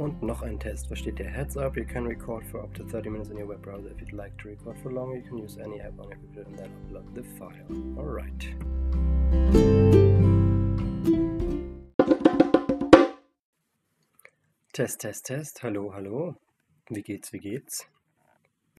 Und noch ein Test. Was steht hier? Heads up, you can record for up to 30 minutes in your web browser. If you'd like to record for longer, you can use any app on your computer and then upload the file. Alright. Test, Test, Test. Hallo, hallo. Wie geht's, wie geht's?